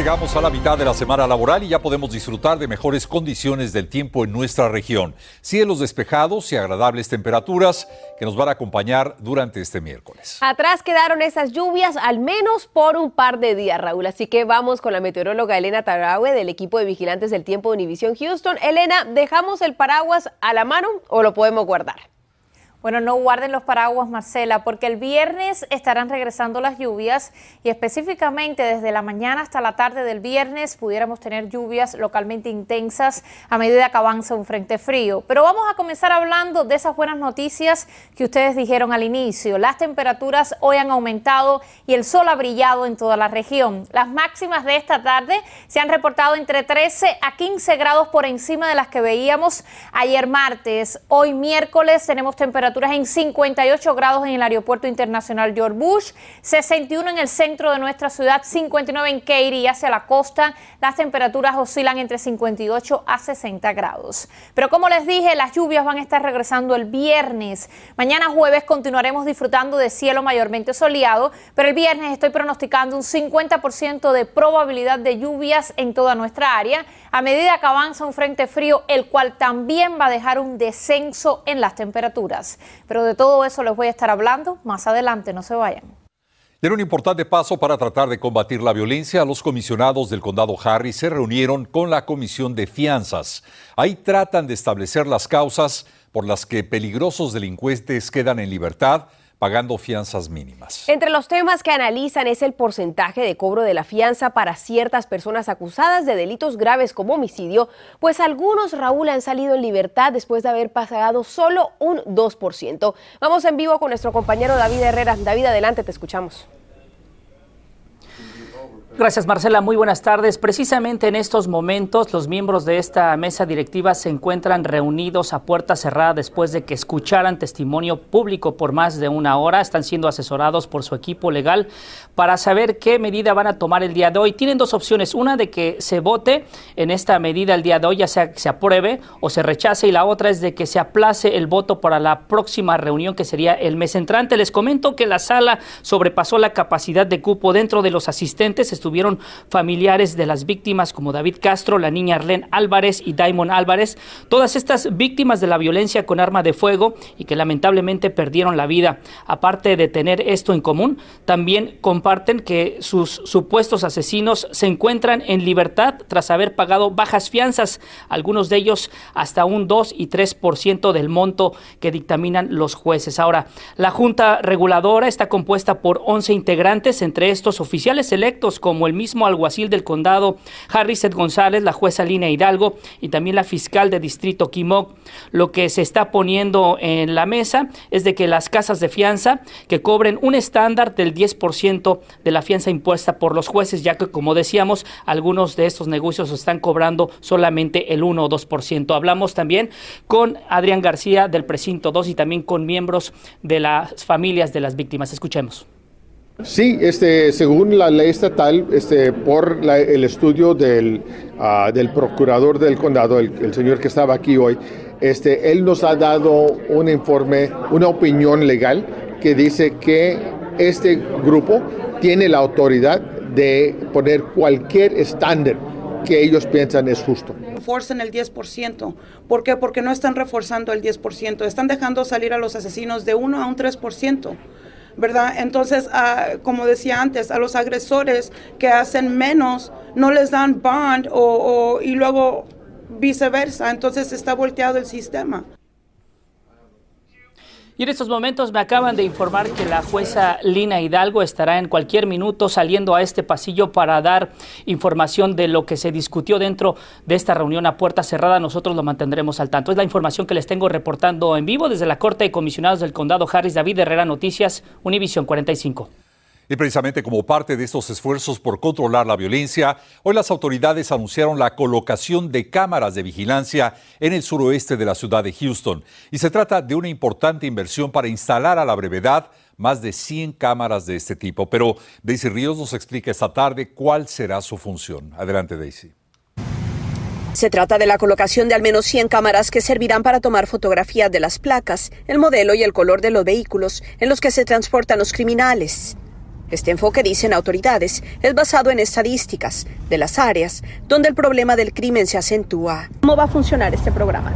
Llegamos a la mitad de la semana laboral y ya podemos disfrutar de mejores condiciones del tiempo en nuestra región. Cielos despejados y agradables temperaturas que nos van a acompañar durante este miércoles. Atrás quedaron esas lluvias al menos por un par de días, Raúl. Así que vamos con la meteoróloga Elena Tarawe del equipo de vigilantes del tiempo de Univisión Houston. Elena, ¿dejamos el paraguas a la mano o lo podemos guardar? Bueno, no guarden los paraguas, Marcela, porque el viernes estarán regresando las lluvias y específicamente desde la mañana hasta la tarde del viernes pudiéramos tener lluvias localmente intensas a medida que avanza un frente frío. Pero vamos a comenzar hablando de esas buenas noticias que ustedes dijeron al inicio. Las temperaturas hoy han aumentado y el sol ha brillado en toda la región. Las máximas de esta tarde se han reportado entre 13 a 15 grados por encima de las que veíamos ayer martes. Hoy miércoles tenemos temperaturas temperaturas en 58 grados en el Aeropuerto Internacional George Bush, 61 en el centro de nuestra ciudad, 59 en Katy y hacia la costa. Las temperaturas oscilan entre 58 a 60 grados. Pero como les dije, las lluvias van a estar regresando el viernes. Mañana jueves continuaremos disfrutando de cielo mayormente soleado, pero el viernes estoy pronosticando un 50% de probabilidad de lluvias en toda nuestra área a medida que avanza un frente frío, el cual también va a dejar un descenso en las temperaturas. Pero de todo eso les voy a estar hablando más adelante, no se vayan. En un importante paso para tratar de combatir la violencia, los comisionados del condado Harris se reunieron con la Comisión de Fianzas. Ahí tratan de establecer las causas por las que peligrosos delincuentes quedan en libertad pagando fianzas mínimas. Entre los temas que analizan es el porcentaje de cobro de la fianza para ciertas personas acusadas de delitos graves como homicidio, pues algunos, Raúl, han salido en libertad después de haber pagado solo un 2%. Vamos en vivo con nuestro compañero David Herrera. David, adelante, te escuchamos. Gracias Marcela, muy buenas tardes. Precisamente en estos momentos los miembros de esta mesa directiva se encuentran reunidos a puerta cerrada después de que escucharan testimonio público por más de una hora. Están siendo asesorados por su equipo legal para saber qué medida van a tomar el día de hoy. Tienen dos opciones, una de que se vote en esta medida el día de hoy, ya sea que se apruebe o se rechace, y la otra es de que se aplace el voto para la próxima reunión que sería el mes entrante. Les comento que la sala sobrepasó la capacidad de cupo dentro de los asistentes familiares de las víctimas como David Castro, la niña Arlene Álvarez y Daimon Álvarez, todas estas víctimas de la violencia con arma de fuego y que lamentablemente perdieron la vida. Aparte de tener esto en común, también comparten que sus supuestos asesinos se encuentran en libertad tras haber pagado bajas fianzas, algunos de ellos hasta un 2 y 3% del monto que dictaminan los jueces. Ahora, la Junta Reguladora está compuesta por 11 integrantes, entre estos oficiales electos como el mismo alguacil del condado, Harriset González, la jueza Lina Hidalgo y también la fiscal de distrito Quimoc. Lo que se está poniendo en la mesa es de que las casas de fianza que cobren un estándar del 10% de la fianza impuesta por los jueces, ya que como decíamos, algunos de estos negocios están cobrando solamente el 1 o 2%. Hablamos también con Adrián García del precinto 2 y también con miembros de las familias de las víctimas. Escuchemos. Sí, este, según la ley estatal, este, por el estudio del, ah, del, procurador del condado, el, señor que estaba aquí hoy, este, él nos ha dado un informe, una opinión legal que dice que este grupo tiene la autoridad de poner cualquier estándar que ellos piensan es justo. Reforzan el 10%. ¿Por qué? Porque no están reforzando el 10%. Están dejando salir a los asesinos de 1 a un 3%. ¿Verdad? Entonces, ah, como decía antes, a los agresores que hacen menos no les dan bond o, y luego viceversa. Entonces está volteado el sistema. Y en estos momentos me acaban de informar que la jueza Lina Hidalgo estará en cualquier minuto saliendo a este pasillo para dar información de lo que se discutió dentro de esta reunión a puerta cerrada. Nosotros lo mantendremos al tanto. Es la información que les tengo reportando en vivo desde la Corte de Comisionados del Condado Harris. David Herrera Noticias, Univisión 45. Y precisamente como parte de estos esfuerzos por controlar la violencia, hoy las autoridades anunciaron la colocación de cámaras de vigilancia en el suroeste de la ciudad de Houston. Y se trata de una importante inversión para instalar a la brevedad más de 100 cámaras de este tipo. Pero Daisy Ríos nos explica esta tarde cuál será su función. Adelante, Daisy. Se trata de la colocación de al menos 100 cámaras que servirán para tomar fotografías de las placas, el modelo y el color de los vehículos en los que se transportan los criminales. Este enfoque, dicen autoridades, es basado en estadísticas de las áreas donde el problema del crimen se acentúa. ¿Cómo va a funcionar este programa?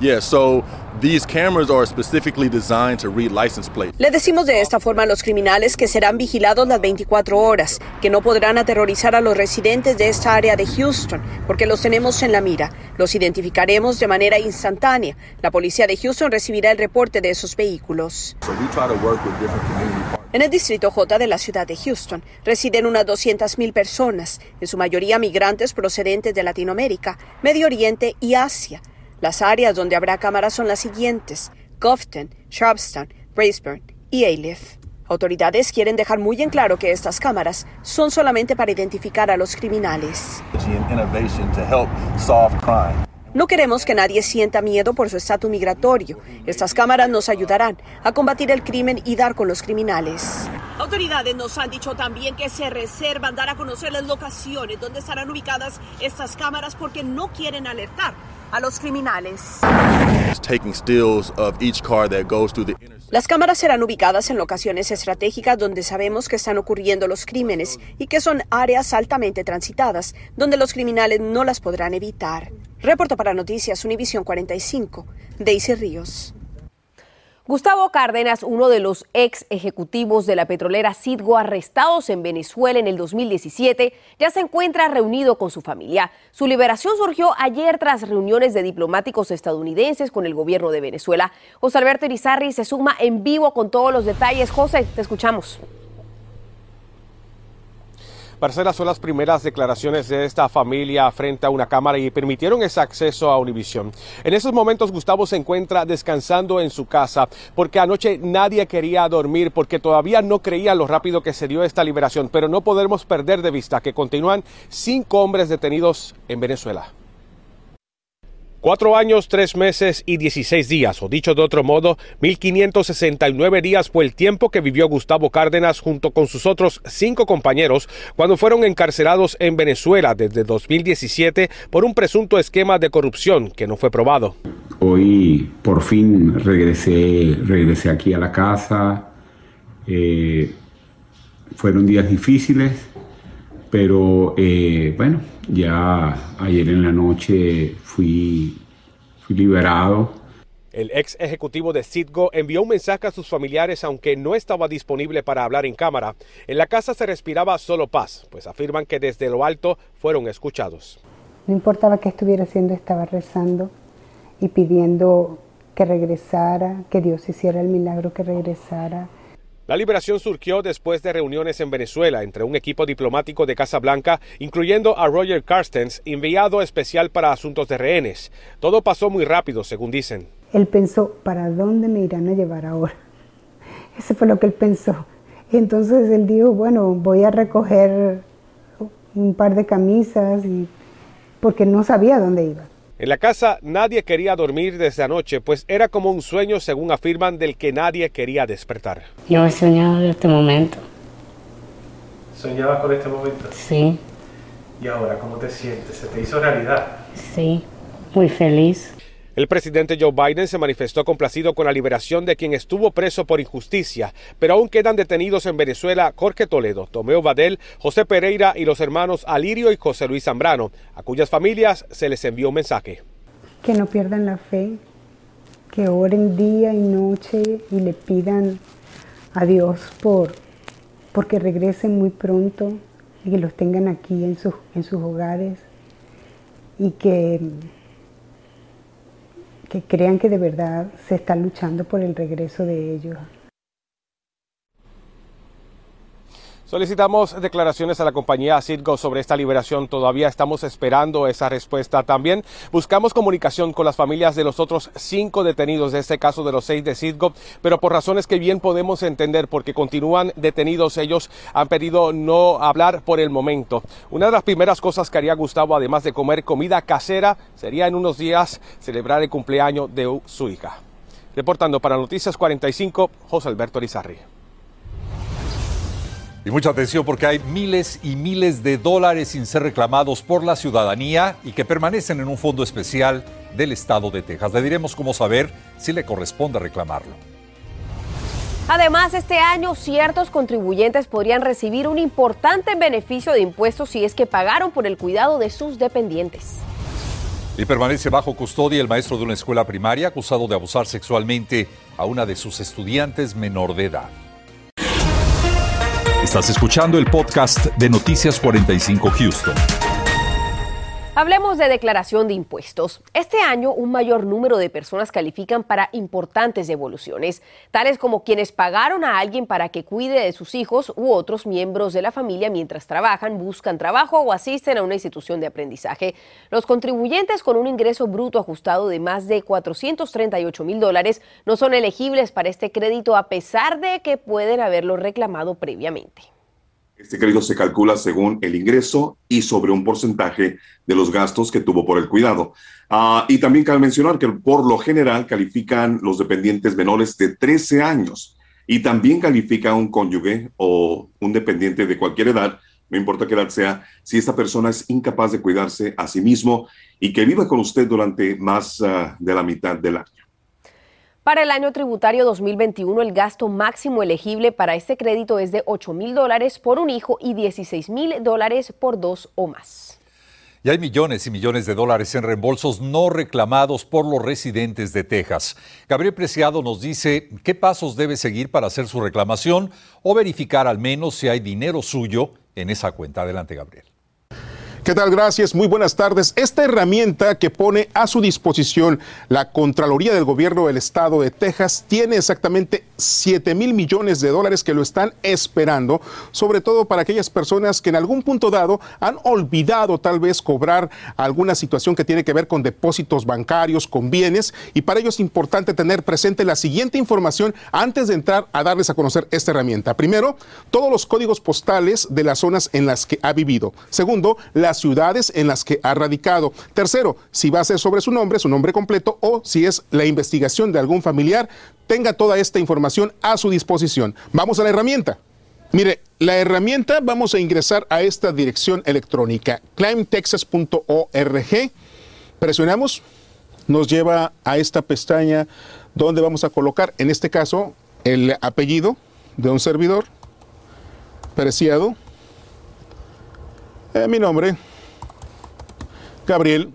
Yeah, so these cameras are specifically designed to read license plates. Le decimos de esta forma a los criminales que serán vigilados las 24 horas, que no podrán aterrorizar a los residentes de esta área de Houston, porque los tenemos en la mira. Los identificaremos de manera instantánea. La policía de Houston recibirá el reporte de esos vehículos. So En el distrito J de la ciudad de Houston residen unas 200.000 personas, en su mayoría migrantes procedentes de Latinoamérica, Medio Oriente y Asia. Las áreas donde habrá cámaras son las siguientes: Gofton, Sharpstown, Braceburn y Aliff. Autoridades quieren dejar muy en claro que estas cámaras son solamente para identificar a los criminales. No queremos que nadie sienta miedo por su estatus migratorio. Estas cámaras nos ayudarán a combatir el crimen y dar con los criminales. Autoridades nos han dicho también que se reservan dar a conocer las locaciones donde estarán ubicadas estas cámaras porque no quieren alertar a los criminales. Las cámaras serán ubicadas en locaciones estratégicas donde sabemos que están ocurriendo los crímenes y que son áreas altamente transitadas, donde los criminales no las podrán evitar. Reporto para Noticias Univisión 45, Daisy Ríos. Gustavo Cárdenas, uno de los ex ejecutivos de la petrolera Citgo arrestados en Venezuela en el 2017, ya se encuentra reunido con su familia. Su liberación surgió ayer tras reuniones de diplomáticos estadounidenses con el gobierno de Venezuela. José Alberto Irizarri se suma en vivo con todos los detalles. José, te escuchamos. Marcela, son las primeras declaraciones de esta familia frente a una cámara y permitieron ese acceso a Univisión. En esos momentos Gustavo se encuentra descansando en su casa porque anoche nadie quería dormir porque todavía no creía lo rápido que se dio esta liberación, pero no podemos perder de vista que continúan cinco hombres detenidos en Venezuela. Cuatro años, tres meses y 16 días, o dicho de otro modo, 1569 días fue el tiempo que vivió Gustavo Cárdenas junto con sus otros cinco compañeros cuando fueron encarcelados en Venezuela desde 2017 por un presunto esquema de corrupción que no fue probado. Hoy por fin regresé, regresé aquí a la casa. Eh, fueron días difíciles, pero eh, bueno, ya ayer en la noche fui, fui liberado. El ex ejecutivo de Citgo envió un mensaje a sus familiares aunque no estaba disponible para hablar en cámara. En la casa se respiraba solo paz, pues afirman que desde lo alto fueron escuchados. No importaba qué estuviera haciendo, estaba rezando y pidiendo que regresara, que Dios hiciera el milagro que regresara. La liberación surgió después de reuniones en Venezuela entre un equipo diplomático de Casa Blanca, incluyendo a Roger Carstens, enviado especial para asuntos de rehenes. Todo pasó muy rápido, según dicen. Él pensó, ¿para dónde me irán a llevar ahora? Eso fue lo que él pensó. Entonces él dijo, bueno, voy a recoger un par de camisas y porque no sabía dónde iba. En la casa nadie quería dormir desde anoche, pues era como un sueño, según afirman, del que nadie quería despertar. Yo he soñado de este momento. ¿Soñabas con este momento? Sí, ¿Y ahora cómo te sientes? ¿Se te hizo realidad? sí, muy feliz. El presidente Joe Biden se manifestó complacido con la liberación de quien estuvo preso por injusticia, pero aún quedan detenidos en Venezuela Jorge Toledo, Tomeo Vadel, José Pereira y los hermanos Alirio y José Luis Zambrano, a cuyas familias se les envió un mensaje. Que no pierdan la fe, que oren día y noche y le pidan a Dios por porque regresen muy pronto y que los tengan aquí en sus, en sus hogares y que, que crean que de verdad se está luchando por el regreso de ellos. Solicitamos declaraciones a la compañía Citgo sobre esta liberación. Todavía estamos esperando esa respuesta. También buscamos comunicación con las familias de los otros cinco detenidos de este caso de los seis de Citgo, pero por razones que bien podemos entender, porque continúan detenidos, ellos han pedido no hablar por el momento. Una de las primeras cosas que haría Gustavo, además de comer comida casera, sería en unos días celebrar el cumpleaños de su hija. Reportando para Noticias 45, José Alberto Rizarri. Y mucha atención porque hay miles y miles de dólares sin ser reclamados por la ciudadanía y que permanecen en un fondo especial del estado de Texas. Le diremos cómo saber si le corresponde reclamarlo. Además, este año ciertos contribuyentes podrían recibir un importante beneficio de impuestos si es que pagaron por el cuidado de sus dependientes. Y permanece bajo custodia el maestro de una escuela primaria acusado de abusar sexualmente a una de sus estudiantes menor de edad. Estás escuchando el podcast de Noticias 45 Houston. Hablemos de declaración de impuestos. Este año un mayor número de personas califican para importantes devoluciones, tales como quienes pagaron a alguien para que cuide de sus hijos u otros miembros de la familia mientras trabajan, buscan trabajo o asisten a una institución de aprendizaje. Los contribuyentes con un ingreso bruto ajustado de más de 438 mil dólares no son elegibles para este crédito a pesar de que pueden haberlo reclamado previamente. Este crédito se calcula según el ingreso y sobre un porcentaje de los gastos que tuvo por el cuidado. Ah, y también cabe mencionar que por lo general califican los dependientes menores de 13 años y también califica un cónyuge o un dependiente de cualquier edad, no importa qué edad sea, si esta persona es incapaz de cuidarse a sí mismo y que viva con usted durante más ah, de la mitad del año. Para el año tributario 2021, el gasto máximo elegible para este crédito es de 8 mil dólares por un hijo y 16 mil dólares por dos o más. Y hay millones y millones de dólares en reembolsos no reclamados por los residentes de Texas. Gabriel Preciado nos dice qué pasos debe seguir para hacer su reclamación o verificar al menos si hay dinero suyo en esa cuenta. Adelante, Gabriel. ¿Qué tal? Gracias. Muy buenas tardes. Esta herramienta que pone a su disposición la Contraloría del Gobierno del Estado de Texas tiene exactamente 7 mil millones de dólares que lo están esperando, sobre todo para aquellas personas que en algún punto dado han olvidado tal vez cobrar alguna situación que tiene que ver con depósitos bancarios, con bienes, y para ello es importante tener presente la siguiente información antes de entrar a darles a conocer esta herramienta. Primero, todos los códigos postales de las zonas en las que ha vivido. Segundo, la las ciudades en las que ha radicado. Tercero, si va a ser sobre su nombre, su nombre completo o si es la investigación de algún familiar, tenga toda esta información a su disposición. Vamos a la herramienta. Mire, la herramienta vamos a ingresar a esta dirección electrónica, climbtexas.org. Presionamos, nos lleva a esta pestaña donde vamos a colocar, en este caso, el apellido de un servidor, preciado, eh, mi nombre, Gabriel.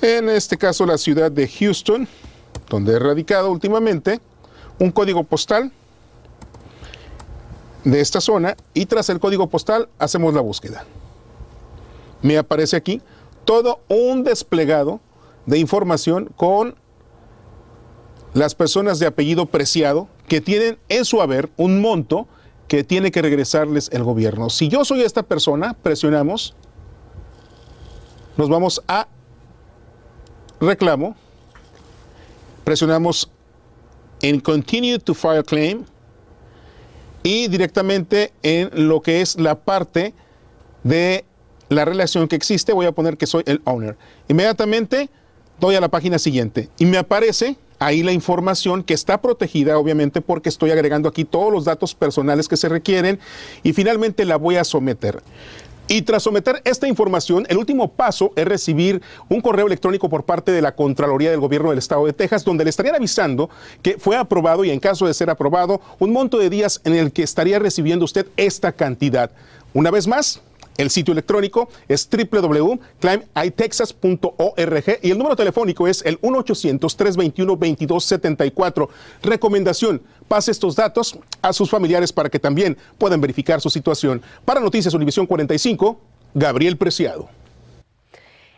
En este caso la ciudad de Houston, donde he radicado últimamente, un código postal de esta zona y tras el código postal hacemos la búsqueda. Me aparece aquí todo un desplegado de información con las personas de apellido preciado que tienen en su haber un monto que tiene que regresarles el gobierno. Si yo soy esta persona, presionamos, nos vamos a reclamo, presionamos en Continue to File Claim y directamente en lo que es la parte de la relación que existe, voy a poner que soy el owner. Inmediatamente doy a la página siguiente y me aparece ahí la información que está protegida, obviamente, porque estoy agregando aquí todos los datos personales que se requieren y finalmente la voy a someter. Y tras someter esta información, el último paso es recibir un correo electrónico por parte de la Contraloría del Gobierno del Estado de Texas, donde le estarían avisando que fue aprobado y en caso de ser aprobado, un monto de días en el que estaría recibiendo usted esta cantidad. Una vez más, el sitio electrónico es www.climbitexas.org y el número telefónico es el 1-800-321-2274. Recomendación, pase estos datos a sus familiares para que también puedan verificar su situación. Para Noticias Univisión 45, Gabriel Preciado.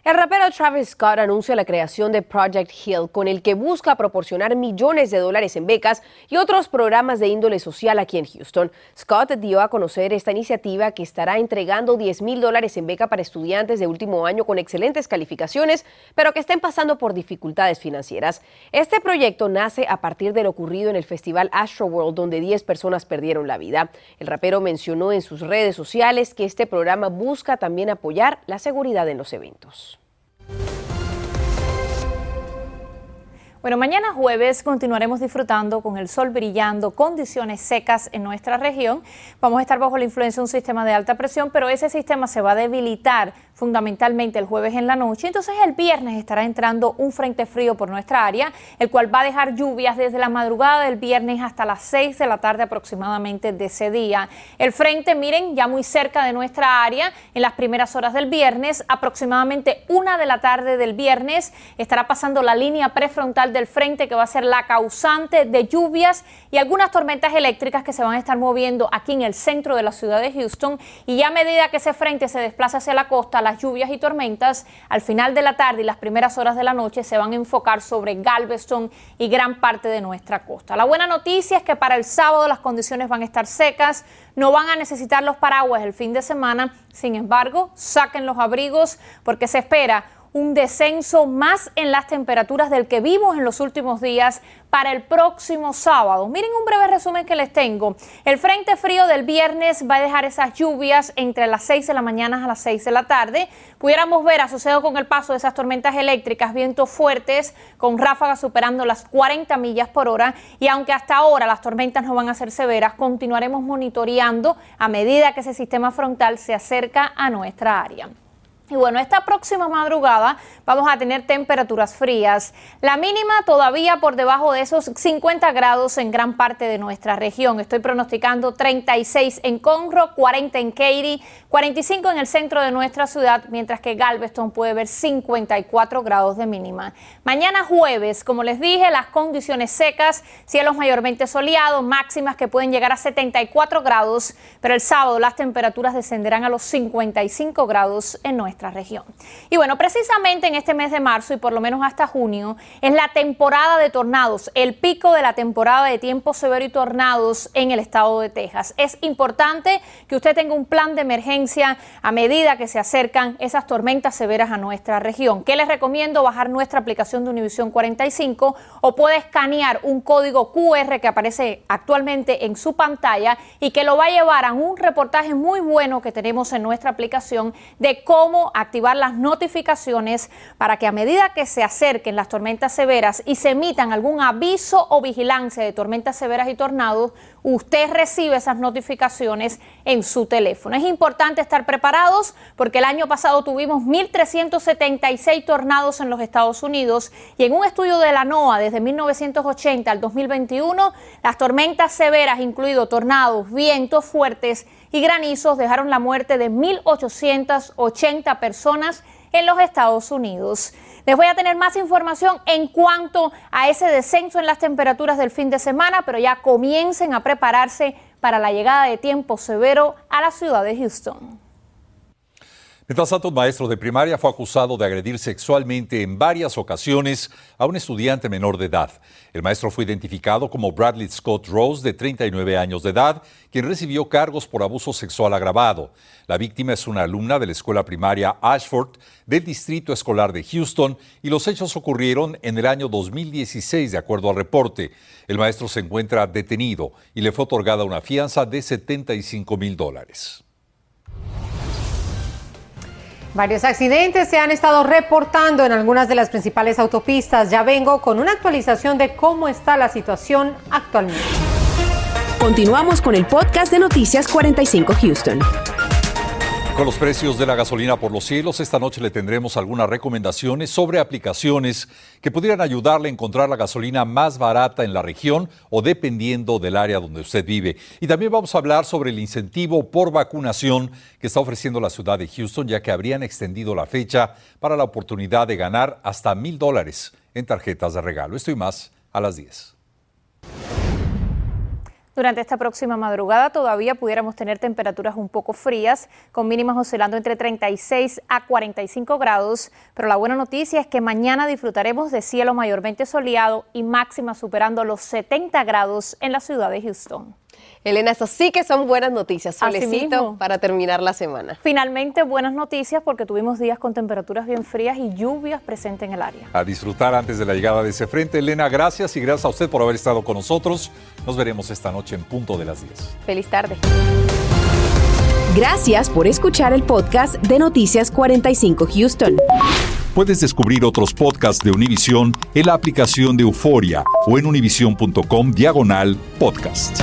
El rapero Travis Scott anuncia la creación de Project Hill, con el que busca proporcionar millones de dólares en becas y otros programas de índole social aquí en Houston. Scott dio a conocer esta iniciativa que estará entregando 10 mil dólares en beca para estudiantes de último año con excelentes calificaciones, pero que estén pasando por dificultades financieras. Este proyecto nace a partir de lo ocurrido en el festival Astroworld, donde 10 personas perdieron la vida. El rapero mencionó en sus redes sociales que este programa busca también apoyar la seguridad en los eventos. Bueno, mañana jueves continuaremos disfrutando con el sol brillando, condiciones secas en nuestra región. Vamos a estar bajo la influencia de un sistema de alta presión, pero ese sistema se va a debilitar fundamentalmente el jueves en la noche. Entonces el viernes estará entrando un frente frío por nuestra área, el cual va a dejar lluvias desde la madrugada del viernes hasta las 6 de la tarde aproximadamente de ese día. El frente, miren, ya muy cerca de nuestra área, en las primeras horas del viernes, aproximadamente una de la tarde del viernes, estará pasando la línea prefrontal del frente que va a ser la causante de lluvias y algunas tormentas eléctricas que se van a estar moviendo aquí en el centro de la ciudad de Houston. Y ya a medida que ese frente se desplaza hacia la costa, las lluvias y tormentas al final de la tarde y las primeras horas de la noche se van a enfocar sobre Galveston y gran parte de nuestra costa. La buena noticia es que para el sábado las condiciones van a estar secas, no van a necesitar los paraguas el fin de semana, sin embargo, saquen los abrigos porque se espera un descenso más en las temperaturas del que vimos en los últimos días para el próximo sábado. Miren un breve resumen que les tengo. El frente frío del viernes va a dejar esas lluvias entre las 6 de la mañana a las 6 de la tarde. Pudiéramos ver asociado con el paso de esas tormentas eléctricas, vientos fuertes con ráfagas superando las 40 millas por hora y aunque hasta ahora las tormentas no van a ser severas, continuaremos monitoreando a medida que ese sistema frontal se acerca a nuestra área. Y bueno, esta próxima madrugada vamos a tener temperaturas frías. La mínima todavía por debajo de esos 50 grados en gran parte de nuestra región. Estoy pronosticando 36 en Conroe, 40 en Katy, 45 en el centro de nuestra ciudad, mientras que Galveston puede ver 54 grados de mínima. Mañana jueves, como les dije, las condiciones secas, cielos mayormente soleados, máximas que pueden llegar a 74 grados, pero el sábado las temperaturas descenderán a los 55 grados en nuestra región. Y bueno, precisamente en este mes de marzo y por lo menos hasta junio es la temporada de tornados, el pico de la temporada de tiempo severo y tornados en el estado de Texas. Es importante que usted tenga un plan de emergencia a medida que se acercan esas tormentas severas a nuestra región. ¿Qué les recomiendo? Bajar nuestra aplicación de Univisión 45 o puede escanear un código QR que aparece actualmente en su pantalla y que lo va a llevar a un reportaje muy bueno que tenemos en nuestra aplicación de cómo activar las notificaciones para que a medida que se acerquen las tormentas severas y se emitan algún aviso o vigilancia de tormentas severas y tornados, usted recibe esas notificaciones en su teléfono. Es importante estar preparados porque el año pasado tuvimos 1.376 tornados en los Estados Unidos y en un estudio de la NOAA desde 1980 al 2021, las tormentas severas, incluido tornados, vientos fuertes y granizos, dejaron la muerte de 1.880 personas en los Estados Unidos. Les voy a tener más información en cuanto a ese descenso en las temperaturas del fin de semana, pero ya comiencen a prepararse para la llegada de tiempo severo a la ciudad de Houston. Mientras tanto, un maestro de primaria fue acusado de agredir sexualmente en varias ocasiones a un estudiante menor de edad. El maestro fue identificado como Bradley Scott Rose, de 39 años de edad, quien recibió cargos por abuso sexual agravado. La víctima es una alumna de la escuela primaria Ashford del Distrito Escolar de Houston y los hechos ocurrieron en el año 2016, de acuerdo al reporte. El maestro se encuentra detenido y le fue otorgada una fianza de 75 mil dólares. Varios accidentes se han estado reportando en algunas de las principales autopistas. Ya vengo con una actualización de cómo está la situación actualmente. Continuamos con el podcast de Noticias 45 Houston. Con los precios de la gasolina por los cielos, esta noche le tendremos algunas recomendaciones sobre aplicaciones que pudieran ayudarle a encontrar la gasolina más barata en la región o dependiendo del área donde usted vive. Y también vamos a hablar sobre el incentivo por vacunación que está ofreciendo la ciudad de Houston, ya que habrían extendido la fecha para la oportunidad de ganar hasta mil dólares en tarjetas de regalo. Esto y más a las 10. Durante esta próxima madrugada todavía pudiéramos tener temperaturas un poco frías, con mínimas oscilando entre 36 a 45 grados, pero la buena noticia es que mañana disfrutaremos de cielo mayormente soleado y máxima superando los 70 grados en la ciudad de Houston. Elena, eso sí que son buenas noticias. Solicito para terminar la semana. Finalmente, buenas noticias porque tuvimos días con temperaturas bien frías y lluvias presentes en el área. A disfrutar antes de la llegada de ese frente. Elena, gracias y gracias a usted por haber estado con nosotros. Nos veremos esta noche en punto de las 10. Feliz tarde. Gracias por escuchar el podcast de Noticias 45 Houston. Puedes descubrir otros podcasts de Univision en la aplicación de Euforia o en univision.com diagonal podcast.